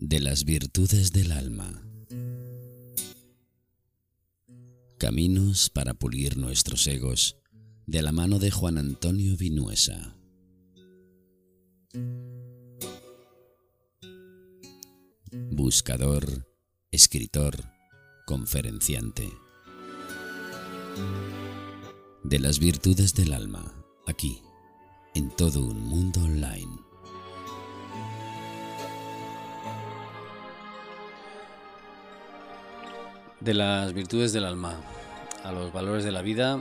de las virtudes del alma. Caminos para pulir nuestros egos de la mano de Juan Antonio Vinuesa. Buscador, escritor, conferenciante. De las virtudes del alma, aquí, en todo un mundo online. De las virtudes del alma a los valores de la vida,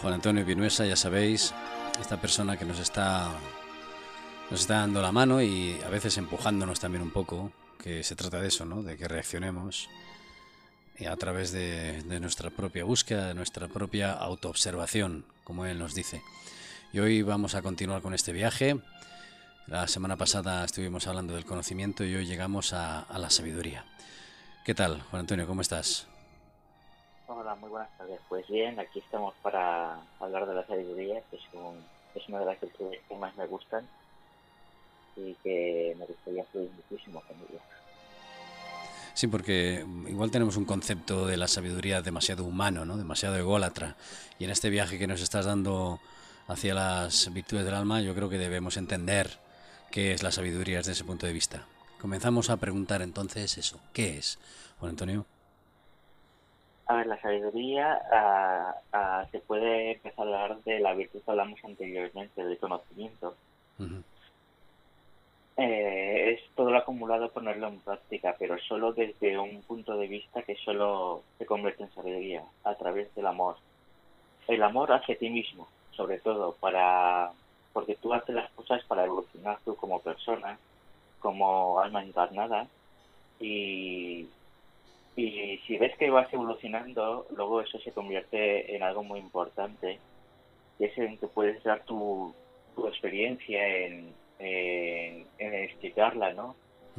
Juan Antonio Vinuesa, ya sabéis, esta persona que nos está, nos está dando la mano y a veces empujándonos también un poco, que se trata de eso, ¿no? de que reaccionemos a través de, nuestra propia búsqueda, de nuestra propia autoobservación, como él nos dice. Y hoy vamos a continuar con este viaje. La semana pasada estuvimos hablando del conocimiento y hoy llegamos a la sabiduría. ¿Qué tal, Juan Antonio? ¿Cómo estás? Hola, muy buenas tardes. Pues bien, aquí estamos para hablar de la sabiduría, que es, un, es una de las virtudes que más me gustan y que me gustaría fluir muchísimo con ella. Sí, porque igual tenemos un concepto de la sabiduría demasiado humano, ¿no? demasiado ególatra. Y en este viaje que nos estás dando hacia las virtudes del alma, yo creo que debemos entender qué es la sabiduría desde ese punto de vista. Comenzamos a preguntar entonces eso, ¿qué es, Juan Antonio? A ver, la sabiduría ah, ah, se puede empezar a hablar de la virtud que hablamos anteriormente, del conocimiento. Eh, es todo lo acumulado ponerlo en práctica, pero solo desde un punto de vista que solo se convierte en sabiduría, a través del amor. El amor hacia ti mismo, sobre todo, para porque tú haces las cosas para evolucionar tú como persona, como alma encarnada, y, y si ves que vas evolucionando, luego eso se convierte en algo muy importante, y es en que puedes dar tu, tu experiencia en, en, en explicarla, ¿no?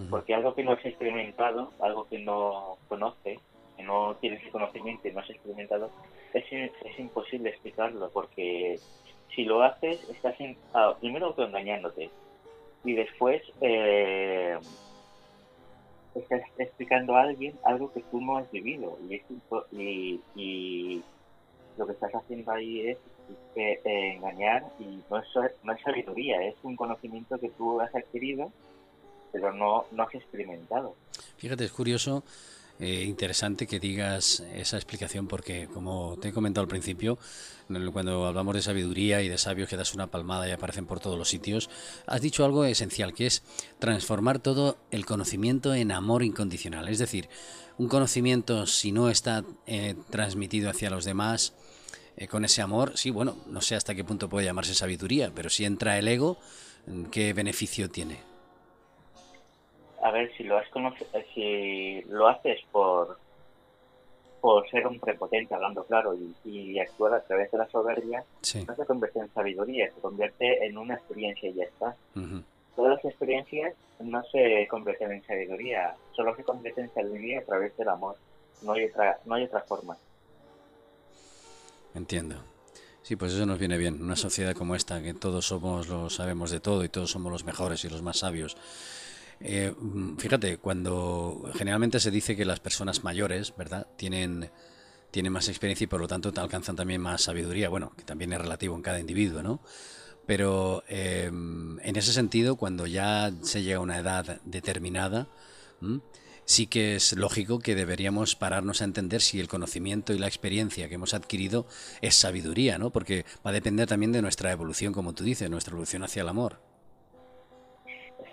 Porque algo que no has experimentado, algo que no conoce, que no tienes el conocimiento y no has experimentado, es, es imposible explicarlo, porque si lo haces, estás en, ah, primero autoengañándote y después eh, estás explicando a alguien algo que tú no has vivido y, es y, y lo que estás haciendo ahí es eh, engañar y no es, no es sabiduría, es un conocimiento que tú has adquirido pero no, no has experimentado. Fíjate, es curioso, eh, interesante que digas esa explicación porque, como te he comentado al principio, cuando hablamos de sabiduría y de sabios que das una palmada y aparecen por todos los sitios, has dicho algo esencial, que es transformar todo el conocimiento en amor incondicional. Es decir, un conocimiento, si no está eh, transmitido hacia los demás, eh, con ese amor, sí, bueno, no sé hasta qué punto puede llamarse sabiduría, pero si entra el ego, ¿qué beneficio tiene? A ver, si lo, has eh, si lo haces por, por ser un prepotente, hablando claro, y, y actuar a través de la soberbia, Sí. no se convierte en sabiduría, se convierte en una experiencia y ya está. Todas las experiencias no se convierten en sabiduría, solo se convierten en sabiduría a través del amor. No hay otra, no hay otra forma. Entiendo. Sí, pues eso nos viene bien. Una sociedad como esta, que todos somos los sabemos de todo y todos somos los mejores y los más sabios. Eh, mm, fíjate, cuando generalmente se dice que las personas mayores, ¿verdad?, tienen, tienen más experiencia y por lo tanto alcanzan también más sabiduría. Bueno, que también es relativo en cada individuo, ¿no? Pero eh, en ese sentido, cuando ya se llega a una edad determinada, sí que es lógico que deberíamos pararnos a entender si el conocimiento y la experiencia que hemos adquirido es sabiduría, ¿no? Porque va a depender también de nuestra evolución, como tú dices, nuestra evolución hacia el amor.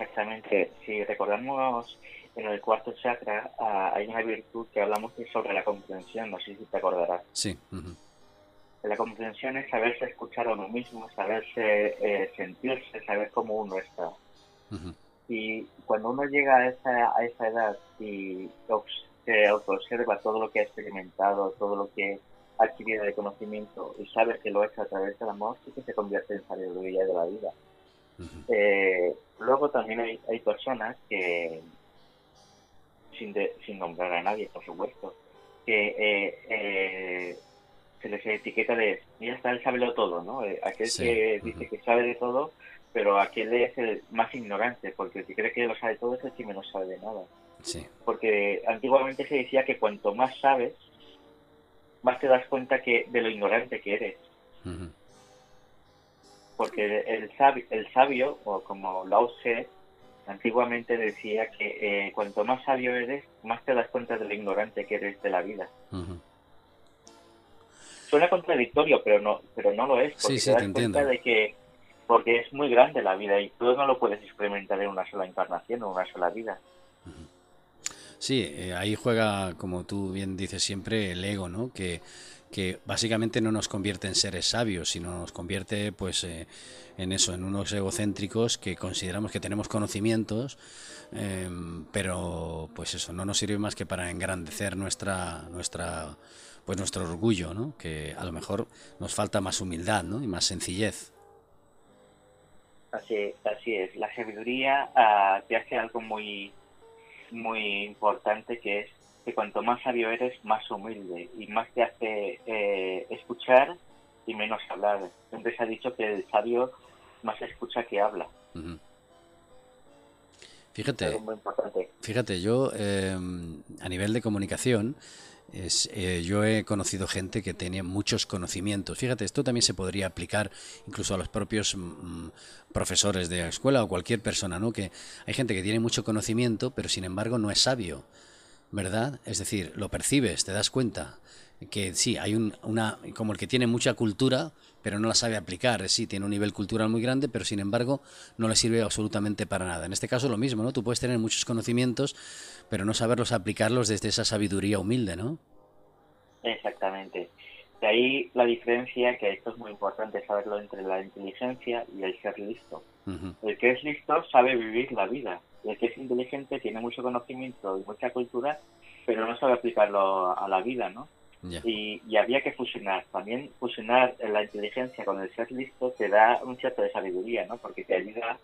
Exactamente. Si recordamos en el cuarto chakra, ah, hay una virtud que hablamos de sobre la comprensión, no sé si te acordarás. Sí. La comprensión es saberse escuchar a uno mismo, saberse eh, sentirse, saber cómo uno está. Y cuando uno llega a esa, a esa edad y se autoobserva todo lo que ha experimentado, todo lo que ha adquirido de conocimiento y sabe que lo ha hecho a través del amor, sí que se convierte en sabiduría de la vida. Eh, luego también hay, hay personas que, sin, de- sin nombrar a nadie, por supuesto, que eh, eh, se les etiqueta de, ya está, él sabe todo, ¿no? Eh, Aquel Sí, que dice que sabe de todo, pero aquel es el más ignorante, porque el que cree que lo sabe todo es el que menos sabe de nada. Sí. Porque antiguamente se decía que cuanto más sabes, más te das cuenta que de lo ignorante que eres. Ujú. Porque el sabio, el sabio o como Lao Tse, antiguamente decía que eh, cuanto más sabio eres, más te das cuenta de lo ignorante que eres de la vida. Suena contradictorio, pero no, pero no lo es, porque Sí, sí, te das te cuenta de que porque es muy grande la vida y tú no lo puedes experimentar en una sola encarnación o una sola vida. Sí, eh, ahí juega, como tú bien dices siempre, el ego, ¿no? Que, que básicamente no nos convierte en seres sabios, sino nos convierte, pues, eh, en eso, en unos egocéntricos que consideramos que tenemos conocimientos, em, pero, pues eso, no nos sirve más que para engrandecer nuestra, nuestra, pues nuestro orgullo, ¿no? Que a lo mejor nos falta más humildad, ¿no? Y más sencillez. Así, así es. La sabiduría ah, te hace algo muy, muy importante que es que cuanto más sabio eres, más humilde y más te hace eh, escuchar y menos hablar. Siempre se ha dicho que el sabio más escucha que habla. Fíjate. Fíjate, yo eh, a nivel de comunicación, es, eh, yo he conocido gente que tenía muchos conocimientos. Fíjate, esto también se podría aplicar incluso a los propios mm, profesores de la escuela o cualquier persona, ¿no? Que hay gente que tiene mucho conocimiento, pero sin embargo no es sabio, ¿verdad? Es decir, lo percibes, te das cuenta que sí, hay un, una, como el que tiene mucha cultura, pero no la sabe aplicar. Sí, tiene un nivel cultural muy grande, pero sin embargo no le sirve absolutamente para nada. En este caso lo mismo, ¿no? Tú puedes tener muchos conocimientos, pero no saberlos aplicarlos desde esa sabiduría humilde, ¿no? Exactamente. De ahí la diferencia, que esto es muy importante saberlo entre la inteligencia y el ser listo. El que es listo sabe vivir la vida. El que es inteligente tiene mucho conocimiento y mucha cultura, pero no sabe aplicarlo a la vida, ¿no? y había que fusionar. También fusionar la inteligencia con el ser listo te da un cierto de sabiduría, ¿no? Porque te ayuda,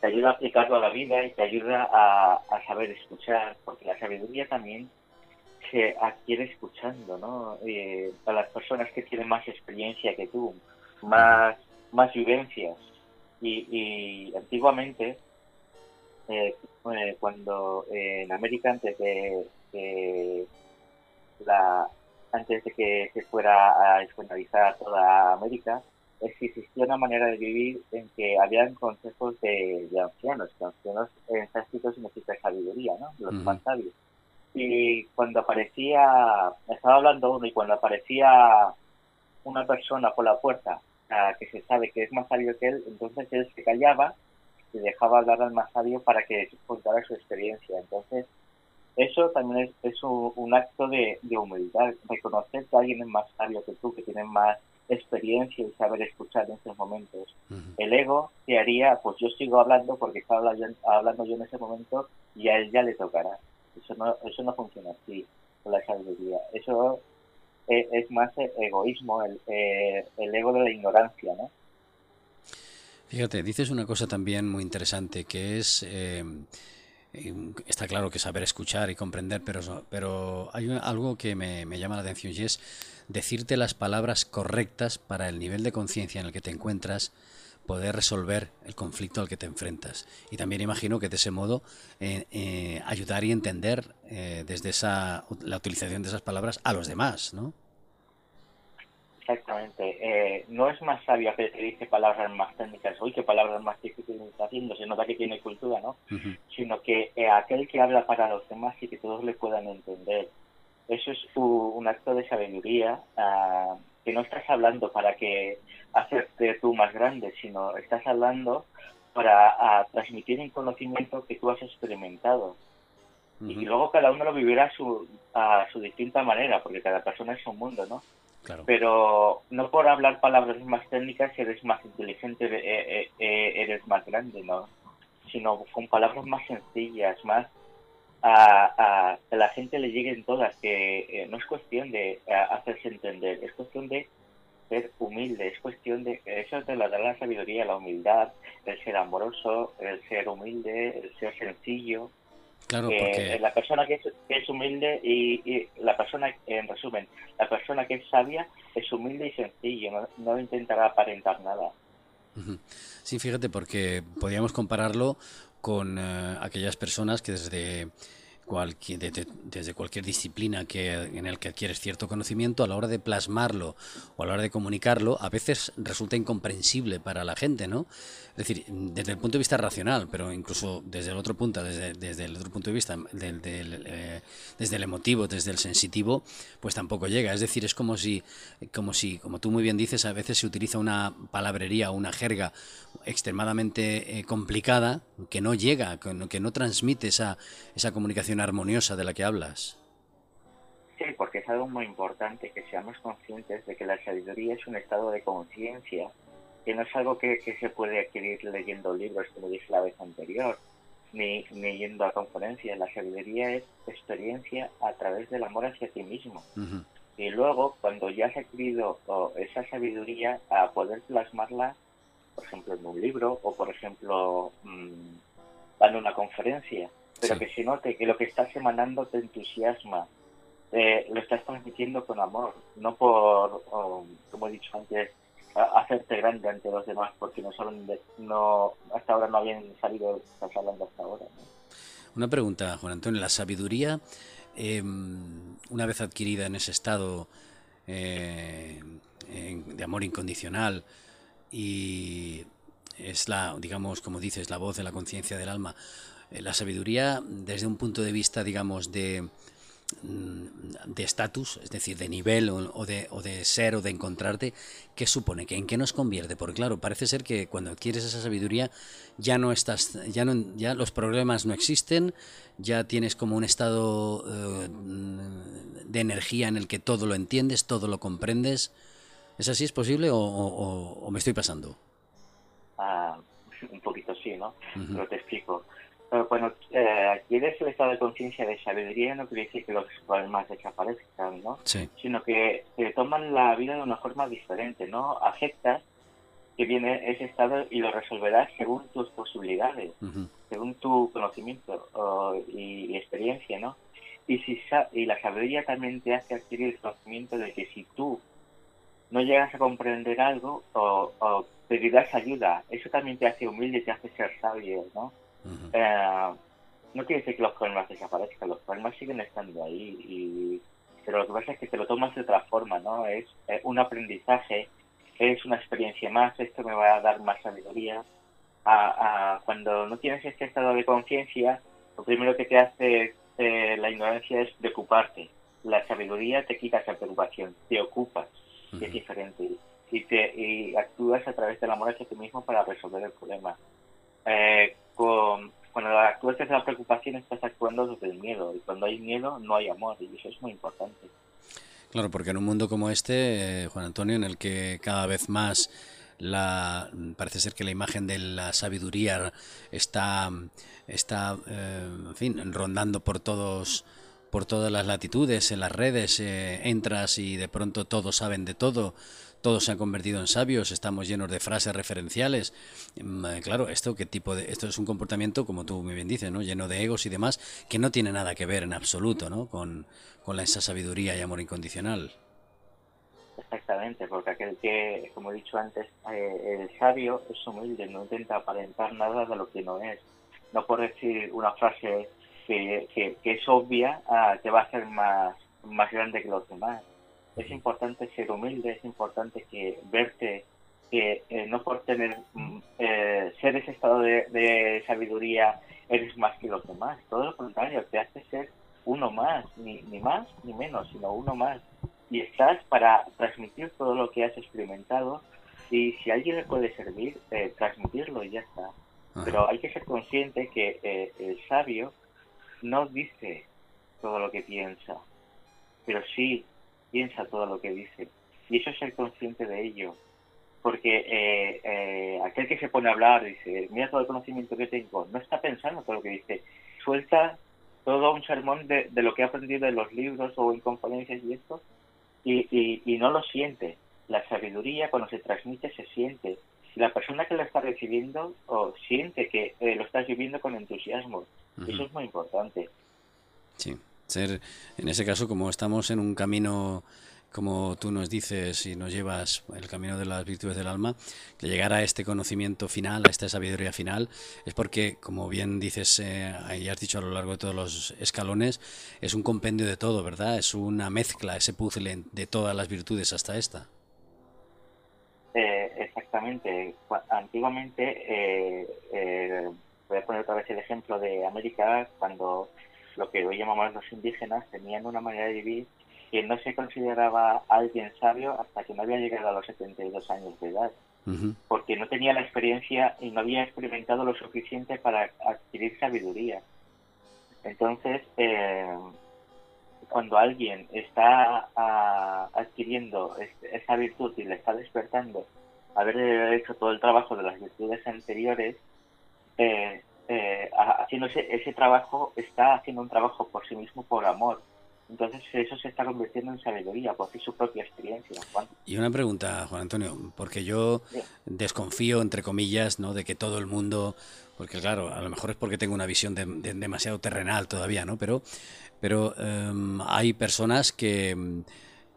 te ayuda a aplicarlo a la vida y te ayuda a, a saber escuchar, porque la sabiduría también se adquiere escuchando, ¿no? Eh, a las personas que tienen más experiencia que tú, más, más vivencias. Y, y antiguamente, eh, eh, cuando eh, en América, antes de, de la antes de que se fuera a escolarizar toda América, existía una manera de vivir en que habían consejos de, de ancianos, que ancianos en sánscrito significa sabiduría, ¿no? Los más sabios. Y cuando aparecía, estaba hablando uno, y cuando aparecía una persona por la puerta ah, que se sabe que es más sabio que él, entonces él se callaba y dejaba hablar al más sabio para que contara su experiencia. Entonces, eso también es, es un, un acto de, de humildad, reconocer que alguien es más sabio que tú, que tiene más experiencia y saber escuchar en esos momentos. El ego te haría, pues yo sigo hablando porque estaba hablando, hablando yo en ese momento y a él ya le tocará. Eso no, eso no funciona así con la sabiduría. Eso es, es más egoísmo, el, eh, el ego de la ignorancia, ¿no? Fíjate, dices una cosa también muy interesante, que es, eh, eh, está claro que saber escuchar y comprender, pero, pero hay algo que me, me llama la atención y es decirte las palabras correctas para el nivel de conciencia en el que te encuentras, poder resolver el conflicto al que te enfrentas. Y también imagino que de ese modo eh, eh, ayudar y entender eh, desde esa, la utilización de esas palabras a los demás, ¿no? Exactamente. Eh, no es más sabio aquel que dice palabras más técnicas, uy, qué palabras más difíciles está haciendo, se nota que tiene cultura, ¿no? Sino que eh, aquel que habla para los demás y que todos le puedan entender. Eso es u- un acto de sabiduría, ah, que no estás hablando para que hacerte tú más grande, sino estás hablando para ah, transmitir un conocimiento que tú has experimentado. Y luego cada uno lo vivirá a su, a su distinta manera, porque cada persona es un mundo, ¿no? Pero no por hablar palabras más técnicas eres más inteligente, eh, eh, eh, eres más grande, ¿no? Sino con palabras más sencillas, más a, a que la gente le lleguen todas, que no es cuestión de hacerse entender, es cuestión de ser humilde, es cuestión de, eso te lo da la sabiduría, la humildad, el ser amoroso, el ser humilde, el ser sencillo, Claro, eh, porque... la persona que es, que es humilde y, y la persona, en resumen, la persona que es sabia es humilde y sencillo, no, no intentará aparentar nada. Sí, fíjate, porque podríamos compararlo con eh, aquellas personas que desde cualquier, desde cualquier disciplina que, en el que adquieres cierto conocimiento, a la hora de plasmarlo o a la hora de comunicarlo, a veces resulta incomprensible para la gente, ¿no? Es decir, desde el punto de vista racional, pero incluso desde el otro punto, desde, desde el otro punto de vista, del, eh, desde el emotivo, desde el sensitivo, pues tampoco llega. Es decir, es como si, como si, como tú muy bien dices, a veces se utiliza una palabrería, una jerga extremadamente eh, complicada que no llega, que no transmite esa, esa comunicación armoniosa de la que hablas. Sí, porque es algo muy importante que seamos conscientes de que la sabiduría es un estado de conciencia, que no es algo que, se puede adquirir leyendo libros, como dije la vez anterior, ni, ni yendo a conferencias. La sabiduría es experiencia a través del amor hacia ti mismo. Y luego, cuando ya has adquirido esa sabiduría, a poder plasmarla, por ejemplo, en un libro o, por ejemplo, mmm, dando una conferencia, pero que se note que lo que estás emanando te entusiasma, eh, lo estás transmitiendo con amor, no por, como he dicho antes, hacerte grande ante los demás, porque no solo no, hasta ahora no habían salido, estás hablando hasta ahora. Una pregunta, Juan Antonio, la sabiduría, em, una vez adquirida en ese estado eh, de amor incondicional y es la, digamos, como dices, la voz de la conciencia del alma, eh, la sabiduría desde un punto de vista, digamos, de mm, de estatus, es decir, de nivel o, de, o de ser o de encontrarte, ¿qué supone? ¿En qué nos convierte? Porque claro, parece ser que cuando adquieres esa sabiduría ya no estás, ya no, ya los problemas no existen, ya tienes como un estado eh, de energía en el que todo lo entiendes, todo lo comprendes. ¿Es así? ¿Es posible o, me estoy pasando? Ah, un poquito sí, ¿no? Pero te explico bueno, eh, adquieres el estado de conciencia de sabiduría no quiere decir que los problemas desaparezcan, ¿no? Sino que te toman la vida de una forma diferente, ¿no? Aceptas que viene ese estado y lo resolverás según tus posibilidades, según tu conocimiento y, experiencia, ¿no? Y, si y la sabiduría también te hace adquirir el conocimiento de que si tú no llegas a comprender algo o, o pedirás ayuda, eso también te hace humilde te hace ser sabio, ¿no? Eh, no quiere decir que los problemas desaparezcan, los problemas siguen estando ahí, y, pero lo que pasa es que te lo tomas de otra forma, ¿no? Es eh, un aprendizaje, es una experiencia más, esto me va a dar más sabiduría. A, cuando no tienes este estado de conciencia, lo primero que te hace eh, la ignorancia es preocuparte. La sabiduría te quita esa preocupación, te ocupas, es diferente, y, te, y actúas a través del amor hacia ti mismo para resolver el problema. Eh, con, cuando actúas desde la preocupación estás actuando desde el miedo y cuando hay miedo no hay amor y eso es muy importante. Claro, porque en un mundo como este, eh, Juan Antonio, en el que cada vez más la parece ser que la imagen de la sabiduría está está eh, en fin rondando por todos por todas las latitudes en las redes eh, entras y de pronto todos saben de todo todos se han convertido en sabios, estamos llenos de frases referenciales. Mm, eh, claro, esto qué tipo de esto es un comportamiento como tú muy bien dices, ¿no? lleno de egos y demás que no tiene nada que ver en absoluto, ¿no? con, con esa sabiduría y amor incondicional. Exactamente, porque aquel que, como he dicho antes, eh, el sabio es humilde, no intenta aparentar nada de lo que no es. No por decir una frase que, que, es obvia, ah, te va a hacer más, más grande que los demás es importante ser humilde, es importante que verte que eh, no por tener mm, eh, ser ese estado de, sabiduría eres más que los demás, todo lo contrario, te hace ser uno más, ni, ni más ni menos, sino uno más. Y estás para transmitir todo lo que has experimentado y si a alguien le puede servir, eh, transmitirlo y ya está. Pero hay que ser consciente que el sabio no dice todo lo que piensa, pero sí piensa todo lo que dice. Y eso es ser consciente de ello. Porque eh, eh, aquel que se pone a hablar, dice, mira todo el conocimiento que tengo, no está pensando todo lo que dice. Suelta todo un sermón de, lo que ha aprendido en los libros o en conferencias y esto, y, y, no lo siente. La sabiduría cuando se transmite se siente. La persona que lo está recibiendo o siente que eh, lo estás viviendo con entusiasmo. Eso es muy importante. Sí ser, en ese caso, como estamos en un camino como tú nos dices y nos llevas el camino de las virtudes del alma, que llegar a este conocimiento final, a esta sabiduría final, es porque, como bien dices eh, y has dicho a lo largo de todos los escalones, es un compendio de todo, ¿verdad? Es una mezcla, ese puzzle de todas las virtudes hasta esta. Eh, exactamente. Antiguamente, eh, eh, voy a poner otra vez el ejemplo de América, cuando lo que hoy llamamos los indígenas tenían una manera de vivir que no se consideraba alguien sabio hasta que no había llegado a los 72 años de edad, porque no tenía la experiencia y no había experimentado lo suficiente para adquirir sabiduría. Entonces, eh, cuando alguien está ah, adquiriendo esa virtud y le está despertando, haber hecho todo el trabajo de las virtudes anteriores, eh, eh, haciendo ese trabajo, está haciendo un trabajo por sí mismo por amor entonces eso se está convirtiendo en sabiduría, es su propia experiencia. Y una pregunta, Juan Antonio, porque yo desconfío, entre comillas, ¿no? de que todo el mundo, porque claro, a lo mejor es porque tengo una visión de, demasiado terrenal todavía, ¿no? Pero, pero em, hay personas que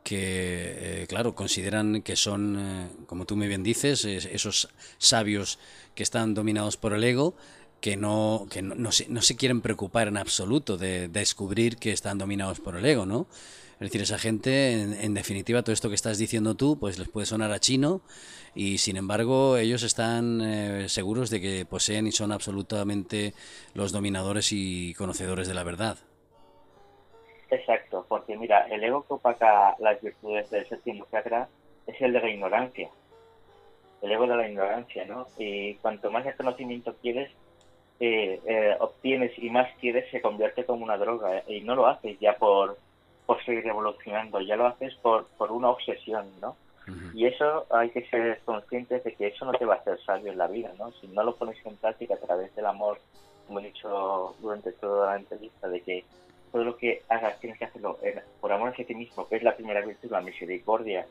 que, eh, claro, consideran que son, eh, como tú muy bien dices, esos sabios que están dominados por el ego, que no, que no, no, se, no se quieren preocupar en absoluto de, descubrir que están dominados por el ego, ¿no? Es decir, esa gente, en, definitiva, todo esto que estás diciendo tú, pues les puede sonar a chino y sin embargo ellos están eh, seguros de que poseen y son absolutamente los dominadores y conocedores de la verdad. Exacto, porque mira, el ego que opaca las virtudes del séptimo chakra es el de la ignorancia, el ego de la ignorancia, ¿no? Y cuanto más conocimiento quieres, eh, obtienes y más quieres se convierte como una droga y no lo haces ya por, por seguir evolucionando, ya lo haces por, por una obsesión, ¿no? Y eso hay que ser conscientes de que eso no te va a hacer sabio en la vida, ¿no? Si no lo pones en práctica a través del amor, como he dicho durante toda la entrevista, de que todo lo que hagas tienes que hacerlo por amor hacia ti mismo, que es la primera virtud, la misericordia.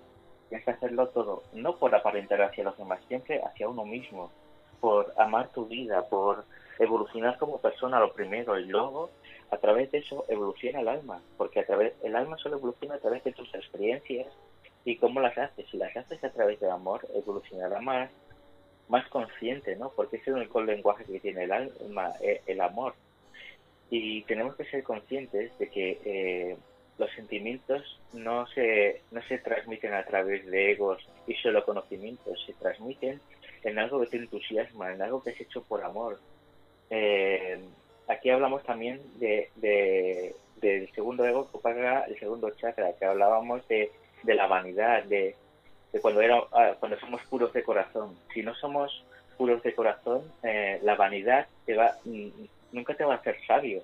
Tienes que hacerlo todo, no por aparentar hacia los demás, siempre hacia uno mismo, por amar tu vida, por evolucionar como persona lo primero y luego a través de eso evoluciona el alma, porque a través el alma solo evoluciona a través de tus experiencias y cómo las haces. Si las haces a través del amor, evolucionará más, más consciente, ¿no? Porque ese es el lenguaje que tiene el alma, eh, el amor. Y tenemos que ser conscientes de que eh, los sentimientos no se, no se transmiten a través de egos y solo conocimientos, se transmiten en algo que te entusiasma, en algo que es hecho por amor, eh, aquí hablamos también de, del segundo ego que paga el segundo chakra, que hablábamos de, la vanidad, de, cuando, era, ah, cuando somos puros de corazón. Si no somos puros de corazón, eh, la vanidad te va, mm, nunca te va a hacer sabio.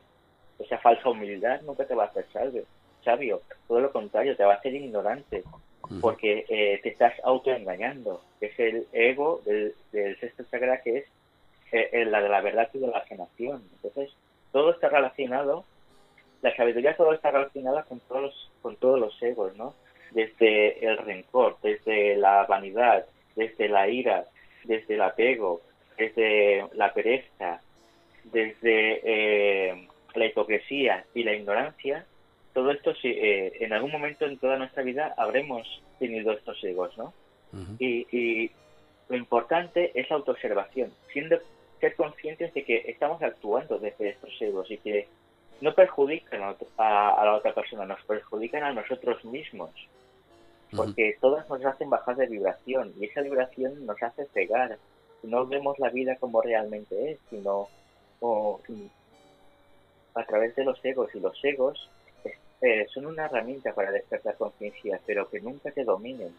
Esa falsa humildad nunca te va a hacer sabio. sabio. Todo lo contrario, te va a hacer ignorante, porque eh, te estás autoengañando. Es el ego del, del sexto chakra que es eh, la de la verdad y de la sanación. Entonces, todo está relacionado, la sabiduría todo está relacionada con todos los, con todos los egos, ¿no? Desde el rencor, desde la vanidad, desde la ira, desde el apego, desde la pereza, desde eh, la hipocresía y la ignorancia, todo esto si, eh, en algún momento en toda nuestra vida habremos tenido estos egos, ¿no? y, y, lo importante es la autoobservación, siendo ser conscientes de que estamos actuando desde estos egos y que no perjudican a, la otra persona, nos perjudican a nosotros mismos. Porque todas nos hacen bajar de vibración y esa vibración nos hace cegar. No vemos la vida como realmente es, sino a través de los egos. Y los egos eh, son una herramienta para despertar conciencia, pero que nunca te dominen.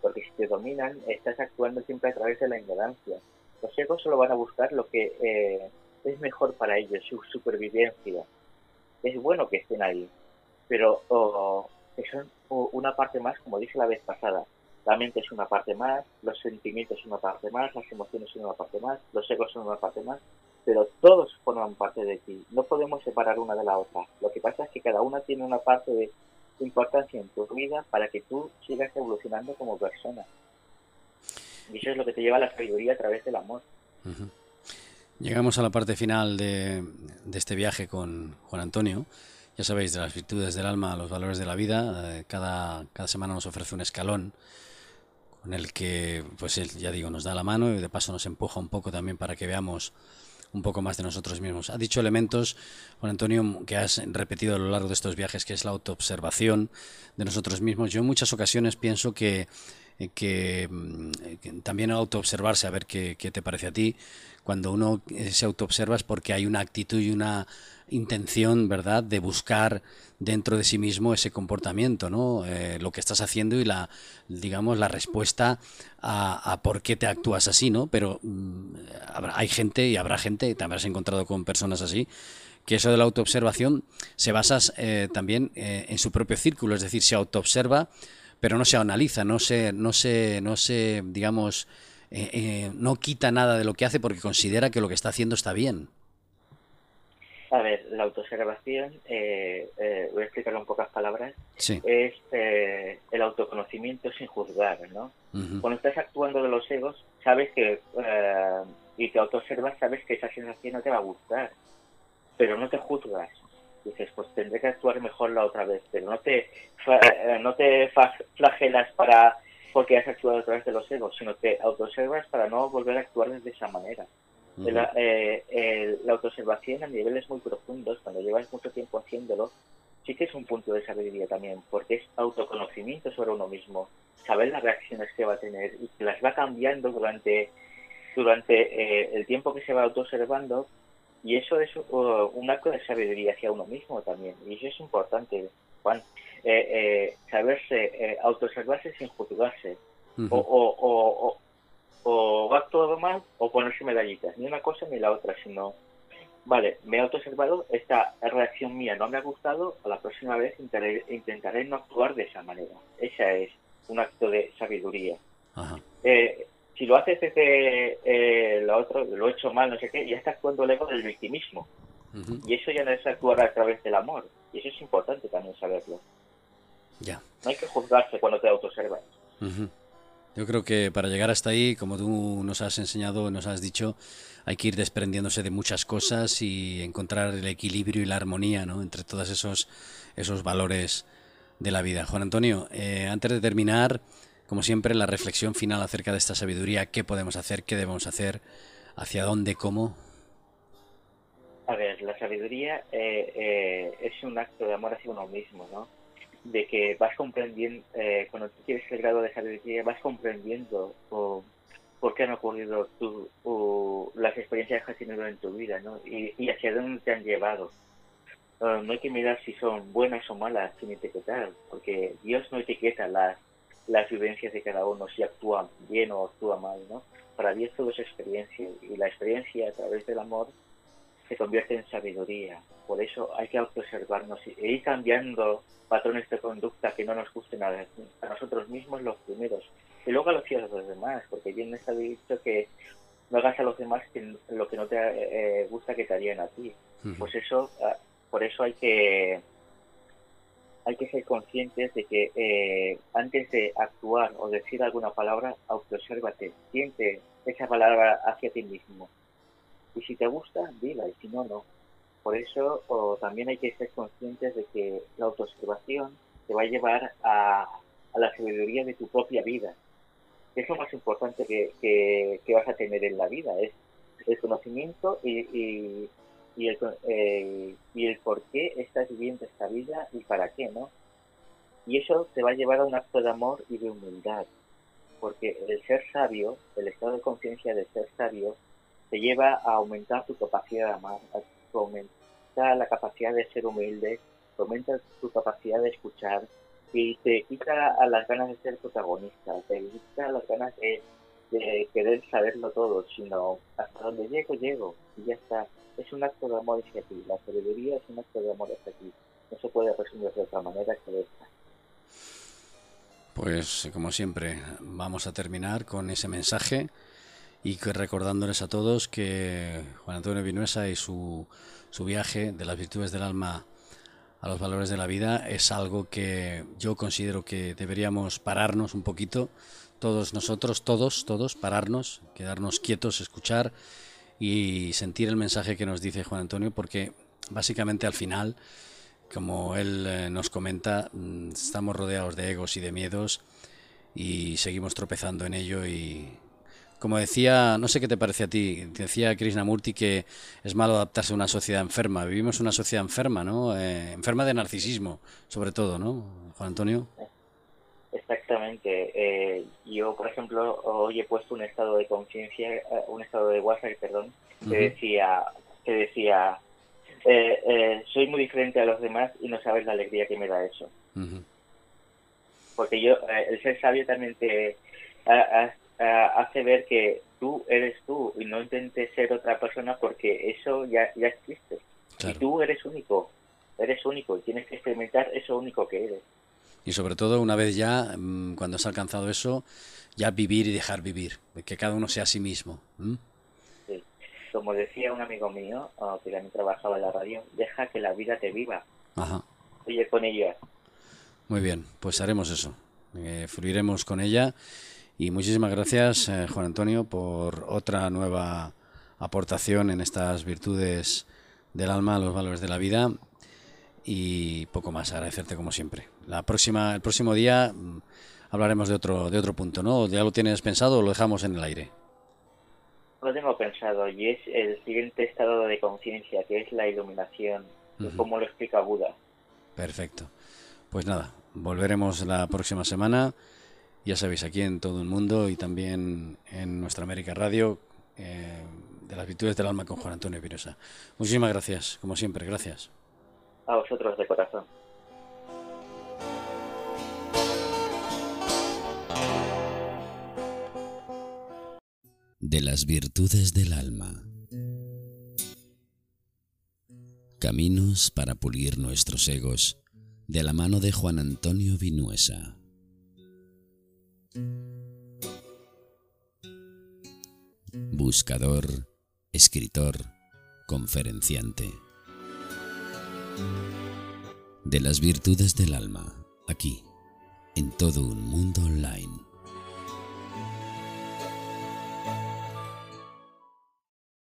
Porque si te dominan, estás actuando siempre a través de la ignorancia los egos solo van a buscar lo que eh, es mejor para ellos, su supervivencia. Es bueno que estén ahí, pero son una parte más, como dije la vez pasada. La mente es una parte más, los sentimientos son una parte más, las emociones son una parte más, los egos son una parte más, pero todos forman parte de ti. No podemos separar una de la otra. Lo que pasa es que cada una tiene una parte de importancia en tu vida para que tú sigas evolucionando como persona. Y eso es lo que te lleva a la sabiduría a través del amor. Llegamos a la parte final de, este viaje con Juan Antonio ya sabéis, de las virtudes del alma a los valores de la vida. Eh, cada, cada semana nos ofrece un escalón con el que, pues él, ya digo, nos da la mano y de paso nos empuja un poco también para que veamos un poco más de nosotros mismos. Ha dicho elementos, Juan Antonio, que has repetido a lo largo de estos viajes, que es la autoobservación de nosotros mismos. Yo en muchas ocasiones pienso que, que, mm, también autoobservarse, a ver qué, qué, te parece a ti, cuando uno eh, se autoobserva es porque hay una actitud y una intención, ¿verdad?, de buscar dentro de sí mismo ese comportamiento, ¿no? Eh, lo que estás haciendo y la, digamos, la respuesta a, por qué te actúas así, ¿no? Pero mm, hay gente y habrá gente, te habrás encontrado con personas así, que eso de la autoobservación se basa eh, también eh, en su propio círculo, es decir, se autoobserva, pero no se analiza, no se, no se, no se digamos, no quita nada de lo que hace porque considera que lo que está haciendo está bien. A ver, la autoobservación, eh, eh, voy a explicarlo en pocas palabras, es eh, el autoconocimiento sin juzgar, ¿no? Cuando estás actuando de los egos, sabes que, y te autoobservas, sabes que esa sensación no te va a gustar, pero no te juzgas. Dices, pues tendré que actuar mejor la otra vez, pero no te, no te flagelas para porque has actuado a través de los egos, sino te autoobservas para no volver a actuar de esa manera. Eh, la autoobservación a niveles muy profundos, cuando llevas mucho tiempo haciéndolo, sí que es un punto de sabiduría también, porque es autoconocimiento sobre uno mismo, saber las reacciones que va a tener y que las va cambiando durante, durante eh, el tiempo que se va autoobservando, y eso es uh, un acto de sabiduría hacia uno mismo también, y eso es importante, Juan. Eh, saberse, autoobservarse sin juzgarse, o, o actuado mal o ponerse medallitas, ni una cosa ni la otra, sino, vale, me he autoobservado, esta reacción mía no me ha gustado, a la próxima vez intentaré, no actuar de esa manera. Esa es un acto de sabiduría. Eh, si lo haces desde eh, lo otro, lo he hecho mal, no sé qué, ya está actuando el ego del victimismo. Y eso ya no es actuar a través del amor. Y eso es importante también saberlo. Ya. No hay que juzgarse cuando te autoobservas. Yo creo que para llegar hasta ahí, como tú nos has enseñado, nos has dicho, hay que ir desprendiéndose de muchas cosas y encontrar el equilibrio y la armonía ¿no? entre todos esos, esos valores de la vida. Juan Antonio, eh, antes de terminar, como siempre, la reflexión final acerca de esta sabiduría, qué podemos hacer, qué debemos hacer, hacia dónde, cómo. A ver, la sabiduría eh, eh, es un acto de amor hacia uno mismo, ¿no? de que vas comprendiendo, eh, cuando tú quieres el grado de sabiduría, vas comprendiendo por qué han ocurrido tu, las experiencias que has tenido en tu vida, ¿no? Y, hacia dónde te han llevado. Ah, no hay que mirar si son buenas o malas sin etiquetar, porque Dios no etiqueta las, las vivencias de cada uno, si actúa bien o actúa mal, ¿no? Para Dios todo es experiencia, y la experiencia a través del amor se convierte en sabiduría. Por eso hay que observarnos e ir cambiando patrones de conducta que no nos gusten a, nosotros mismos los primeros y luego a los a los demás, porque bien está dicho que no hagas a los demás lo que no te eh, gusta que te harían a ti. Pues eso, ah, por eso hay que hay que ser conscientes de que eh, antes de actuar o decir alguna palabra, autoobsérvate, siente esa palabra hacia ti mismo. Y si te gusta, dila, y si no, no. Por eso también hay que ser conscientes de que la autoobservación te va a llevar a, la sabiduría de tu propia vida. Es lo más importante que, vas a tener en la vida, es el conocimiento y, y, el, eh, y el por qué estás viviendo esta vida y para qué, ¿no? Y eso te va a llevar a un acto de amor y de humildad, porque el ser sabio, el estado de conciencia de ser sabio, te lleva a aumentar tu capacidad de amar, a aumentar la capacidad de ser humilde, aumenta tu capacidad de escuchar y te quita a las ganas de ser protagonista, te quita las ganas de, querer saberlo todo, sino hasta donde llego, llego y ya está. Es un acto de amor hacia ti, la sabiduría es un acto de amor hacia ti. No se puede resumir de otra manera que esta. Pues como siempre, vamos a terminar con ese mensaje y que recordándoles a todos que Juan Antonio Vinuesa y su su viaje de las virtudes del alma a los valores de la vida es algo que yo considero que deberíamos pararnos un poquito, todos nosotros, todos, todos, pararnos, quedarnos quietos, escuchar y sentir el mensaje que nos dice Juan Antonio, porque básicamente al final como él eh, nos comenta, mm, estamos rodeados de egos y de miedos y seguimos tropezando en ello y como decía, no sé qué te parece a ti, decía Krishnamurti que es malo adaptarse a una sociedad enferma. Vivimos una sociedad enferma, ¿no? Eh, enferma de narcisismo, sobre todo, ¿no, Juan Antonio? Exactamente. Eh, yo, por ejemplo, hoy he puesto un estado de conciencia, eh, un estado de WhatsApp, perdón, que decía, que decía, soy muy diferente a los demás y no sabes la alegría que me da eso. Porque yo, el ser sabio también te hace ver que tú eres tú y no intentes ser otra persona porque eso ya, ya existe. Y tú eres único, eres único y tienes que experimentar eso único que eres. Y sobre todo, una vez ya, mm, cuando has alcanzado eso, ya vivir y dejar vivir, que cada uno sea a sí mismo. Sí. Como decía un amigo mío, ah, que también trabajaba en la radio, deja que la vida te viva. Ajá. Oye, con ella. Muy bien, pues haremos eso. Eh, fluiremos con ella y muchísimas gracias, eh, Juan Antonio, por otra nueva aportación en estas virtudes del alma, los valores de la vida. Y poco más, agradecerte como siempre. La próxima, el próximo día mm, hablaremos de otro, de otro punto, ¿no? ¿Ya lo tienes pensado o lo dejamos en el aire? Lo tengo pensado y es el siguiente estado de conciencia, que es la iluminación, como lo explica Buda. Perfecto. Pues nada, volveremos la próxima semana ya sabéis, aquí en todo el mundo y también en nuestra América Radio, eh, de las virtudes del alma con Juan Antonio Pirosa. Muchísimas gracias, como siempre, gracias. A vosotros de corazón. De las virtudes del alma. Caminos para pulir nuestros egos, de la mano de Juan Antonio Vinuesa. Buscador, escritor, conferenciante. De las virtudes del alma, aquí, en todo un mundo online.